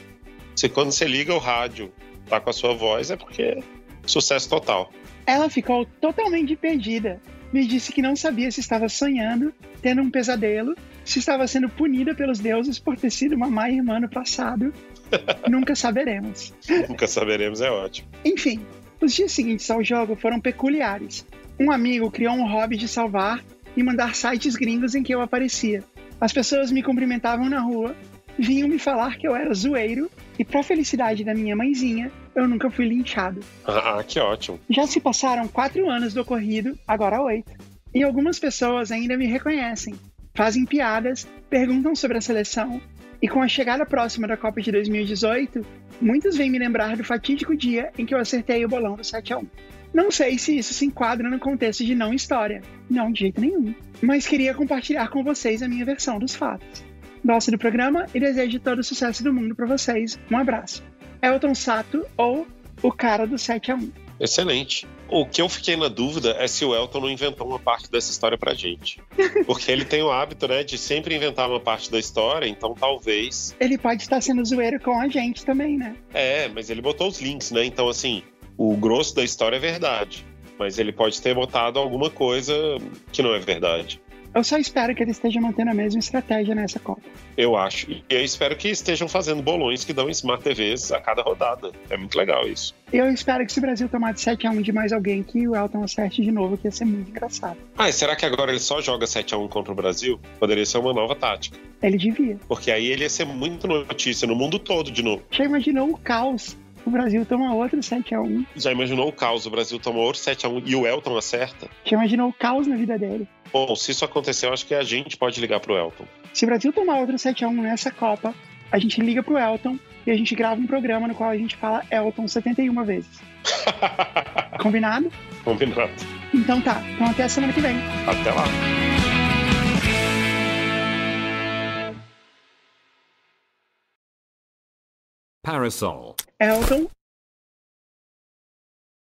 Se quando você liga o rádio, tá com a sua voz, é porque é sucesso total. Ela ficou totalmente perdida. Me disse que não sabia se estava sonhando, tendo um pesadelo, se estava sendo punida pelos deuses por ter sido uma má irmã no passado. Nunca saberemos. Nunca saberemos, é ótimo. Enfim, os dias seguintes ao jogo foram peculiares. Um amigo criou um hobby de salvar e mandar sites gringos em que eu aparecia. As pessoas me cumprimentavam na rua, vinham me falar que eu era zoeiro e, pra felicidade da minha mãezinha, eu nunca fui linchado. Ah, que ótimo. Já se passaram quatro anos do ocorrido, agora oito. E algumas pessoas ainda me reconhecem, fazem piadas, perguntam sobre a seleção, e com a chegada próxima da Copa de 2018, muitos vêm me lembrar do fatídico dia em que eu acertei o bolão do 7 a 1. Não sei se isso se enquadra no contexto de não história. Não, de jeito nenhum. Mas queria compartilhar com vocês a minha versão dos fatos. Gosto do programa e desejo todo o sucesso do mundo para vocês. Um abraço. Elton Sato ou o cara do 7 a 1. Excelente. O que eu fiquei na dúvida é se o Elton não inventou uma parte dessa história pra gente. Porque ele tem o hábito, né, de sempre inventar uma parte da história, então talvez. Ele pode estar sendo zoeiro com a gente também, né? É, mas ele botou os links, né? Então, assim, o grosso da história é verdade. Mas ele pode ter botado alguma coisa que não é verdade. Eu só espero que ele esteja mantendo a mesma estratégia nessa Copa. Eu acho. E eu espero que estejam fazendo bolões que dão Smart TVs a cada rodada. É muito legal isso. Eu espero que se o Brasil tomar de 7x1 de mais alguém, que o Elton acerte de novo, que ia ser muito engraçado. Ah, e será que agora ele só joga 7x1 contra o Brasil? Poderia ser uma nova tática. Ele devia. Porque aí ele ia ser muito notícia no mundo todo de novo. Já imaginou o caos? O Brasil toma outro 7x1. Já imaginou o caos? O Brasil toma outro 7x1 e o Elton acerta? Já imaginou o caos na vida dele? Bom, se isso acontecer, eu acho que a gente pode ligar pro Elton. Se o Brasil tomar outro 7x1 nessa Copa, a gente liga pro Elton e a gente grava um programa no qual a gente fala Elton 71 vezes. Combinado? Combinado. Então tá. Então até a semana que vem. Até lá. Parasol. L 中。